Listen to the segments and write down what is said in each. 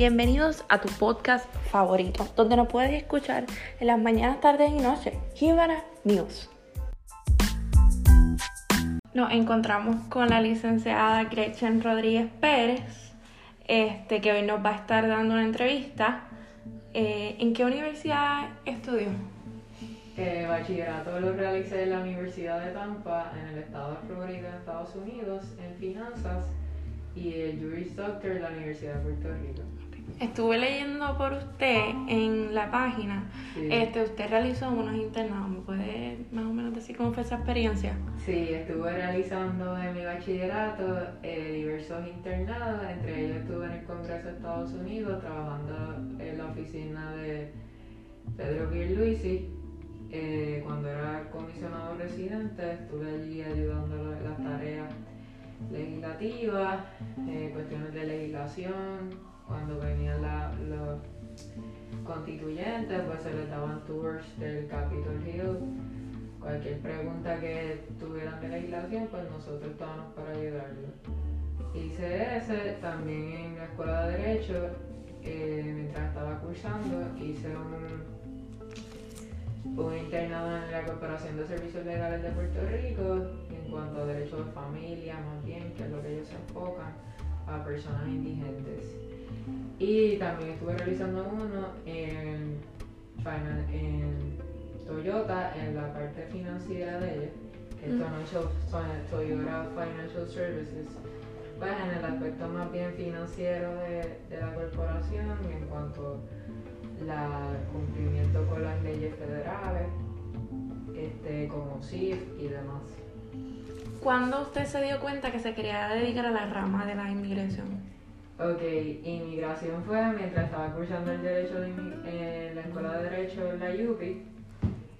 Bienvenidos a tu podcast favorito, donde nos puedes escuchar en las mañanas, tardes y noches. Jíbara News. Nos encontramos con la licenciada Gretchen Rodríguez Pérez, este, que hoy nos va a estar dando una entrevista. Eh, ¿En qué universidad estudió? El bachillerato lo realicé en la Universidad de Tampa, en el estado de Florida, Estados Unidos, en finanzas, y el Juris Doctor en la Universidad de Puerto Rico. Estuve leyendo por usted en la página. Sí. Este, usted realizó unos internados. ¿Me puede más o menos decir cómo fue esa experiencia? Sí, estuve realizando en mi bachillerato eh, diversos internados, entre ellos estuve en el Congreso de Estados Unidos trabajando en la oficina de Pedro Pierluisi. Eh, cuando era comisionado residente estuve allí ayudándolo en las tareas legislativas, eh, cuestiones de legislación, cuando venían los constituyentes pues se les daban tours del Capitol Hill cualquier pregunta que tuvieran de legislación, pues nosotros estábamos para ayudarlos. Hice ese, también en la escuela de Derecho, eh, mientras estaba cursando, hice un, un internado en la Corporación de Servicios Legales de Puerto Rico en cuanto a derechos de familia, más bien, que es lo que ellos se enfocan a personas indigentes. Y también estuve realizando uno en, Toyota, en la parte financiera de ella, que es Toyota Financial Services, pues en el aspecto más bien financiero de, de la corporación en cuanto al cumplimiento con las leyes federales, este, como CIF y demás. ¿Cuándo usted se dio cuenta que se quería dedicar a la rama de la inmigración? Ok, inmigración fue mientras estaba cursando el derecho de en la escuela de derecho en la UPI.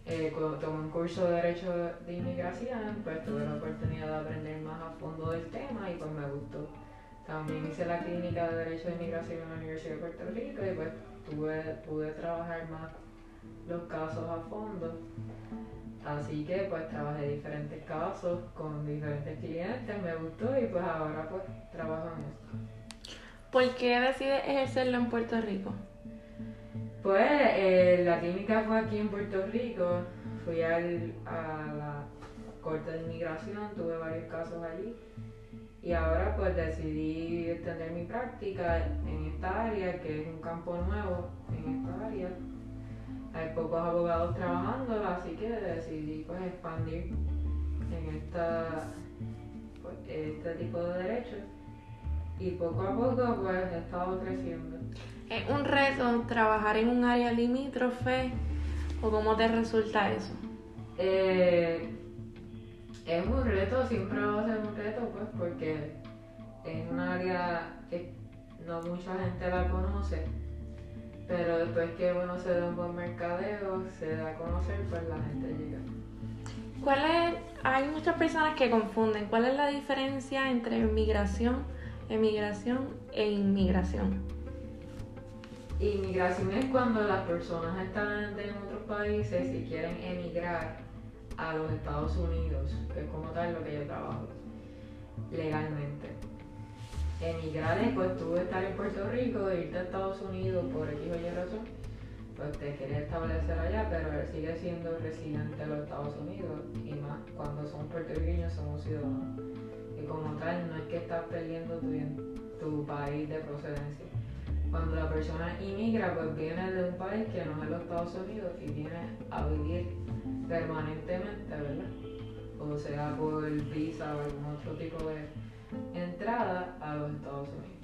Eh, cu- tomé un curso de derecho de inmigración, pues tuve la oportunidad de aprender más a fondo del tema y pues me gustó. También hice la clínica de derecho de inmigración en la Universidad de Puerto Rico y pues tuve, pude trabajar más los casos a fondo. Así que pues trabajé diferentes casos con diferentes clientes, me gustó y pues ahora pues trabajo en esto. ¿Por qué decide ejercerlo en Puerto Rico? Pues eh, la clínica fue aquí en Puerto Rico, fui a la Corte de Inmigración, tuve varios casos allí y ahora pues decidí extender mi práctica en esta área, que es un campo nuevo en esta área. Hay pocos abogados trabajando, así que decidí pues expandir en esta, pues, este tipo de derechos y poco a poco pues he estado creciendo. ¿Es un reto trabajar en un área limítrofe o cómo te resulta eso? Eh, es un reto, siempre va a ser un reto, pues, porque es un área que no mucha gente la conoce, pero después que uno se da un buen mercadeo, se da a conocer, pues la gente llega. ¿Cuál es, hay muchas personas que confunden. ¿Cuál es la diferencia entre migración, emigración e inmigración? Inmigración es cuando las personas están en otros países y quieren emigrar a los Estados Unidos, que es como tal lo que yo trabajo, legalmente. Emigrar es pues tú estar en Puerto Rico, irte a Estados Unidos por X o Y razón, pues te quieres establecer allá, pero él sigue siendo residente de los Estados Unidos y más cuando son puertorriqueños somos ciudadanos. Y como tal no es que estás perdiendo tu, tu país de procedencia. Cuando la persona inmigra, pues viene de un país que no es los Estados Unidos y viene a vivir permanentemente, ¿verdad? O sea, por visa o algún otro tipo de entrada a los Estados Unidos.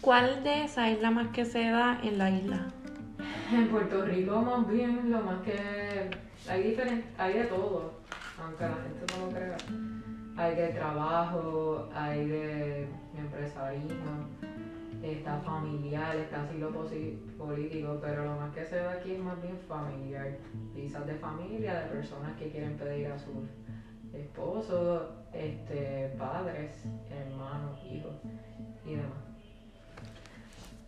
¿Cuál de esas es la más que se da en la isla? En Puerto Rico más bien lo más que hay diferente, hay de todo, aunque la gente no lo crea. Hay de trabajo, hay de empresarismo, está familiar, está asilo político, pero lo más que se da aquí es más bien familiar. Visas de familia, de personas que quieren pedir a sus esposos, este, padres, hermanos, hijos y demás.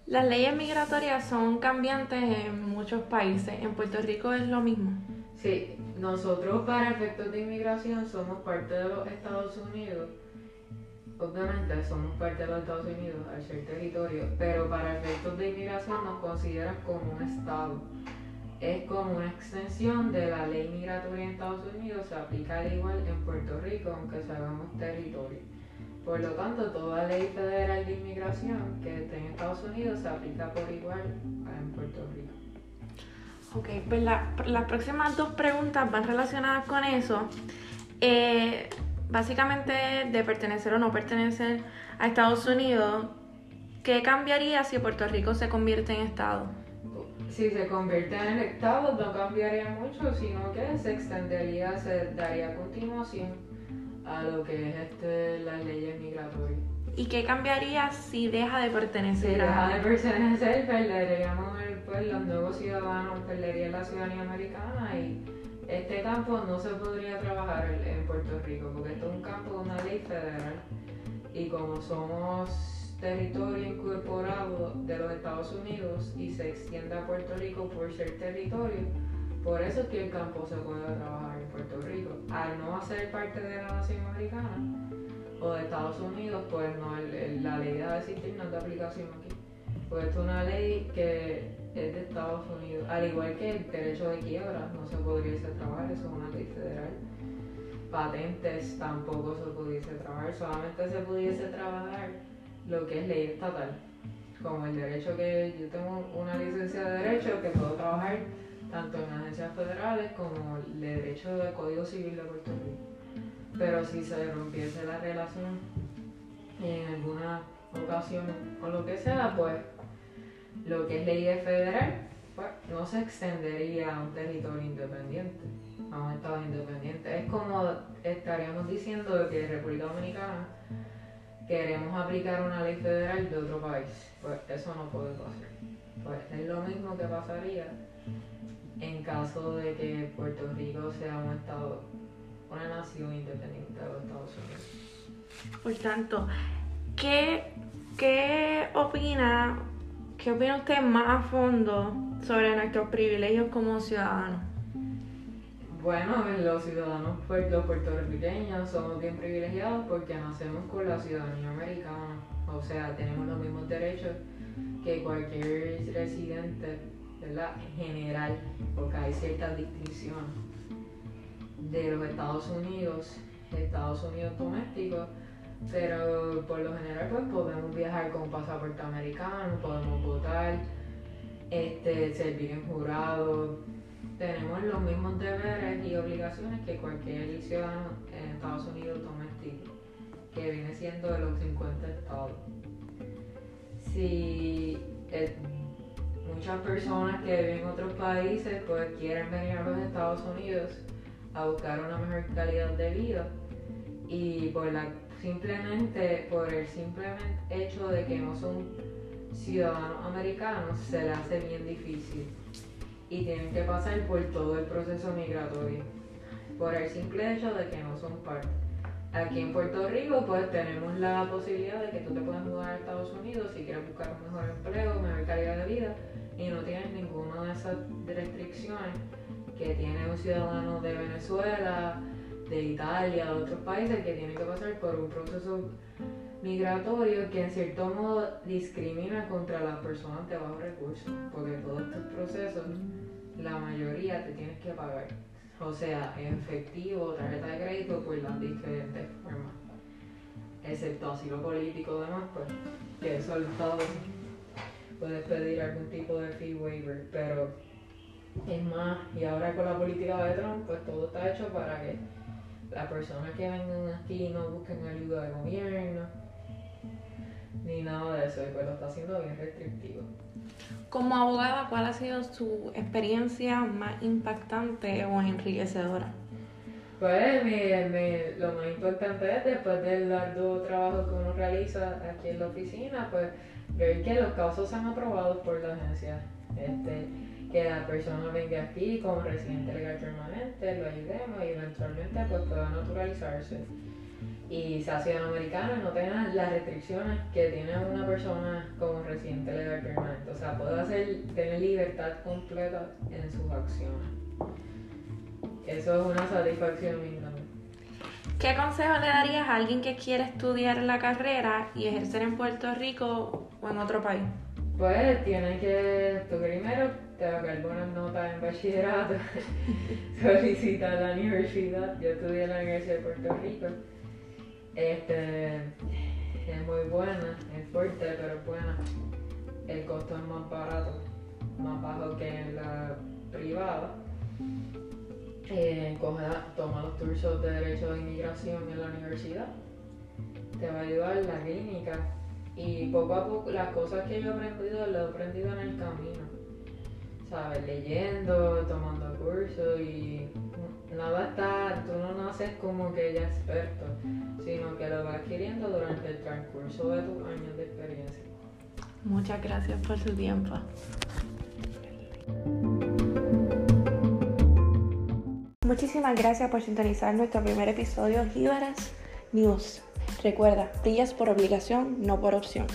Las leyes migratorias son cambiantes en muchos países. En Puerto Rico es lo mismo. Sí, nosotros para efectos de inmigración somos parte de los Estados Unidos obviamente somos parte de los Estados Unidos al ser territorio, pero para efectos de inmigración nos consideran como un estado. Es como una extensión de la ley migratoria en Estados Unidos, se aplica al igual en Puerto Rico, aunque sabemos territorio. Por lo tanto, toda ley federal de inmigración que esté en Estados Unidos se aplica por igual en Puerto Rico. Ok, pues las próximas dos preguntas van relacionadas con eso. Eh, básicamente de pertenecer o no pertenecer a Estados Unidos, ¿qué cambiaría si Puerto Rico se convierte en Estado? Si se convierte en Estado no cambiaría mucho, sino que se extendería, se daría continuación a lo que es este, las leyes migratorias. ¿Y qué cambiaría si deja de pertenecer si a... deja de pertenecer, perderíamos pues, los nuevos ciudadanos, perderían la ciudadanía americana y este campo no se podría trabajar en Puerto Rico porque esto es un campo de una ley federal y como somos territorio incorporado de los Estados Unidos y se extiende a Puerto Rico por ser territorio, por eso es que el campo se puede trabajar en Puerto Rico. Al no ser parte de la nación americana o de Estados Unidos, pues no, la ley de existir no es de aplicación aquí. Pues esto es una ley que es de Estados Unidos. Al igual que el derecho de quiebra, no se podría trabajar, eso es una ley federal. Patentes tampoco se pudiese trabajar, solamente se pudiese trabajar lo que es ley estatal. Como el derecho que yo tengo una licencia de derecho que puedo trabajar tanto en agencias federales como el derecho del Código Civil de Puerto Rico. Pero si se rompiese la relación en alguna ocasión o lo que sea, pues lo que es ley federal, pues no se extendería a un territorio independiente, a un estado independiente. Es como estaríamos diciendo que en República Dominicana queremos aplicar una ley federal de otro país. Pues eso no puede pasar. Pues es lo mismo que pasaría en caso de que Puerto Rico sea un estado, una nación independiente de los Estados Unidos. Por tanto, ¿qué, qué opina ¿Qué opina usted más a fondo sobre nuestros privilegios como ciudadanos? Bueno, los ciudadanos los puertorriqueños somos bien privilegiados porque nacemos con la ciudadanía americana. O sea, tenemos los mismos derechos que cualquier residente, ¿verdad? En general, porque hay ciertas distinciones de los Estados Unidos, Estados Unidos domésticos pero por lo general pues podemos viajar con pasaporte americano, podemos votar, este, servir en jurado, tenemos los mismos deberes y obligaciones que cualquier ciudadano en Estados Unidos doméstico, que viene siendo de los 50 estados. Si eh, muchas personas que viven en otros países pues quieren venir a los Estados Unidos a buscar una mejor calidad de vida y por la simplemente por el simple hecho de que no son ciudadanos americanos, se les hace bien difícil y tienen que pasar por todo el proceso migratorio, por el simple hecho de que no son parte. Aquí en Puerto Rico pues tenemos la posibilidad de que tú te puedas mudar a Estados Unidos si quieres buscar un mejor empleo, mejor calidad de vida y no tienes ninguna de esas restricciones que tiene un ciudadano de Venezuela, de Italia, de otros países que tienen que pasar por un proceso migratorio que en cierto modo discrimina contra las personas de bajos recursos, porque todos estos procesos, la mayoría te tienes que pagar, o sea, en efectivo, tarjeta de crédito, por las diferentes formas, excepto asilo político demás, pues, que eso el Estado puedes pedir algún tipo de fee waiver, pero es más, y ahora con la política de Trump, pues todo está hecho para que las personas que vengan aquí no busquen ayuda de gobierno, ni nada de eso, y pues lo está haciendo bien restrictivo. Como abogada, ¿cuál ha sido su experiencia más impactante o enriquecedora? Pues lo más importante es después del largo trabajo que uno realiza aquí en la oficina, pues ver que los casos se han aprobado por la agencia. Este, que la persona venga aquí como residente legal permanente, lo ayudemos y eventualmente pues pueda naturalizarse y sea ciudadano y no tenga las restricciones que tiene una persona como residente legal permanente. O sea, puede hacer, tener libertad completa en sus acciones. Eso es una satisfacción grande. ¿Qué consejo le darías a alguien que quiere estudiar la carrera y ejercer en Puerto Rico o en otro país? Pues tienes que, tú primero, te sacar buenas notas en bachillerato, solicita a la universidad. Yo estudié en la Universidad de Puerto Rico. Este, es muy buena, es fuerte, pero es buena. El costo es más barato, más bajo que en la privada. Eh, coge, toma los cursos de Derecho de Inmigración en la universidad. Te va a ayudar la clínica. Y poco a poco, las cosas que yo he aprendido, las he aprendido en el camino. ¿Sabes? Leyendo, tomando cursos y nada está, tú no naces como que ya experto, sino que lo vas adquiriendo durante el transcurso de tus años de experiencia. Muchas gracias por su tiempo. Muchísimas gracias por sintonizar nuestro primer episodio Jíbaras News. Recuerda, brillas por obligación, no por opción.